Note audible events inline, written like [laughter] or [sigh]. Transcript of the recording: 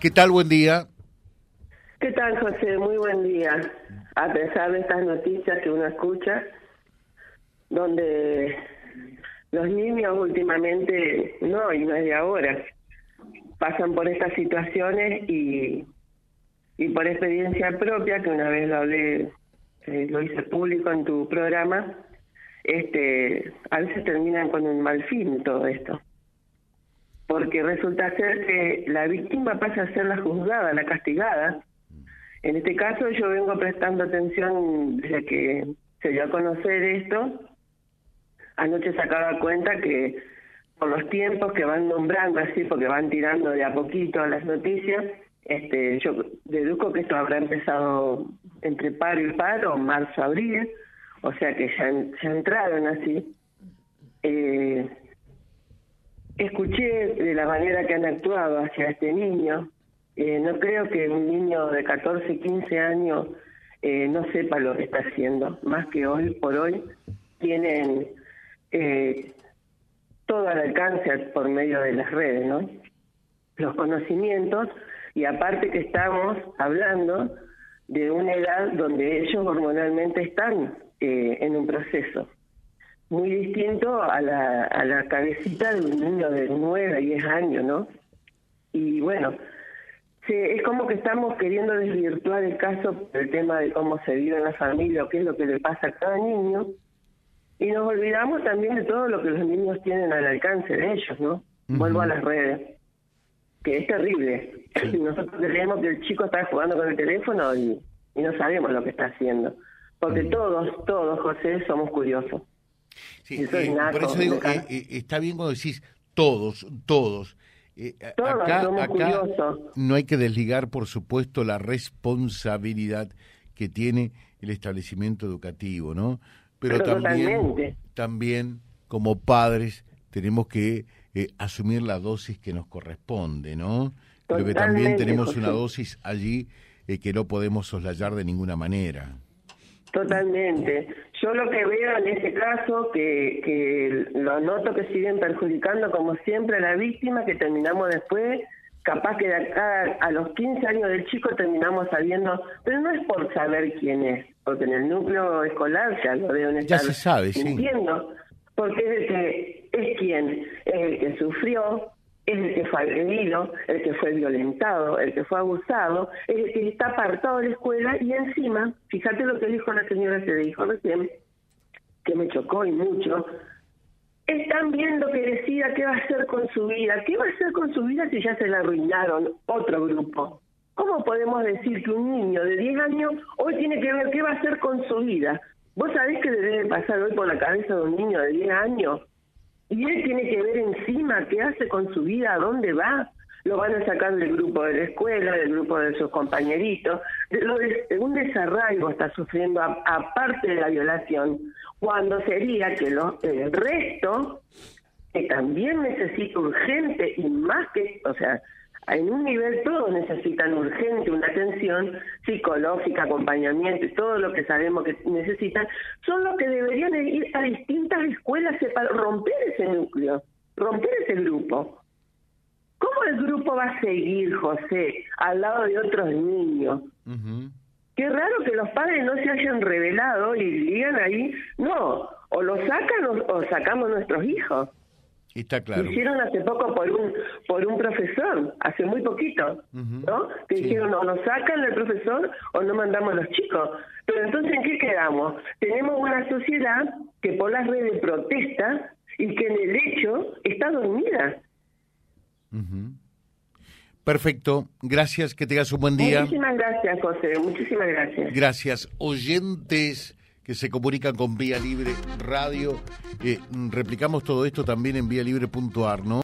¿Qué tal? Buen día. ¿Qué tal, José? Muy buen día. A pesar de estas noticias que uno escucha, donde los niños últimamente, no, y no es de ahora, pasan por estas situaciones y, y por experiencia propia, que una vez lo hablé, eh, lo hice público en tu programa, este, a veces terminan con un mal fin todo esto porque resulta ser que la víctima pasa a ser la juzgada, la castigada. En este caso yo vengo prestando atención desde que se dio a conocer esto. Anoche sacaba cuenta que por los tiempos que van nombrando así, porque van tirando de a poquito las noticias, este, yo deduzco que esto habrá empezado entre paro y paro, marzo, abril, o sea que ya, ya entraron así. Eh, escuché de la manera que han actuado hacia este niño. Eh, no creo que un niño de 14, 15 años eh, no sepa lo que está haciendo, más que hoy por hoy tienen eh, todo al alcance por medio de las redes, ¿no? Los conocimientos y aparte que estamos hablando de una edad donde ellos hormonalmente están en un proceso muy distinto a la, a la cabecita de un niño de 9 a 10 años, ¿no? Y bueno, es como que estamos queriendo desvirtuar el caso por el tema de cómo se vive en la familia o qué es lo que le pasa a cada niño. Y nos olvidamos también de todo lo que los niños tienen al alcance de ellos, ¿no? Vuelvo a las redes, que es terrible. [laughs] Nosotros creemos que el chico está jugando con el teléfono y, y no sabemos lo que está haciendo. Porque todos, todos, José, somos curiosos. Sí, eh, por eso digo, eh, eh, está bien cuando decís todos, todos. acá, acá no hay que desligar, por supuesto, la responsabilidad que tiene el establecimiento educativo, ¿no? Pero, también, también como padres tenemos que asumir la dosis que nos corresponde, ¿no? Pero que también tenemos una dosis allí que no podemos soslayar de ninguna manera. Totalmente. Yo lo que veo en este caso, que, que lo noto que siguen perjudicando como siempre a la víctima, que terminamos después, capaz que de acá a los 15 años del chico terminamos sabiendo, pero no es por saber quién es, porque en el núcleo escolar ya lo veo en Ya se sabe, entiendo, porque es el que es quien, es el que sufrió, es el que fue agredido, el que fue violentado, el que fue abusado, es el que está apartado de la escuela y encima, fíjate lo que dijo la señora se dijo recién, que me chocó y mucho, están viendo que decida qué va a hacer con su vida. ¿Qué va a hacer con su vida si ya se la arruinaron otro grupo? ¿Cómo podemos decir que un niño de 10 años hoy tiene que ver qué va a hacer con su vida? ¿Vos sabés qué debe pasar hoy por la cabeza de un niño de 10 años? Y él tiene que ver encima qué hace con su vida, a dónde va. Lo van a sacar del grupo de la escuela, del grupo de sus compañeritos. Lo de, un desarraigo está sufriendo, aparte de la violación, cuando sería que lo, el resto, que también necesita urgente y más que, o sea, en un nivel todos necesitan urgente una atención psicológica, acompañamiento y todo lo que sabemos que necesitan, son los que deberían ir a distintas escuelas para romper ese núcleo, romper ese grupo. ¿Cómo el grupo va a seguir, José, al lado de otros niños? Qué raro que los padres no se hayan revelado y digan ahí, no, o lo sacan o sacamos nuestros hijos. Está claro. Lo hicieron hace poco por un por un profesor, hace muy poquito, ¿no? Que dijeron, o nos sacan el profesor o no mandamos a los chicos. Pero entonces, ¿en qué quedamos? Tenemos una sociedad que por las redes protesta y que en el hecho está dormida. Perfecto, gracias, que tengas un buen día. Muchísimas gracias, José, muchísimas gracias. Gracias, oyentes que se comunican con Vía Libre Radio. Eh, replicamos todo esto también en libre.ar, ¿no?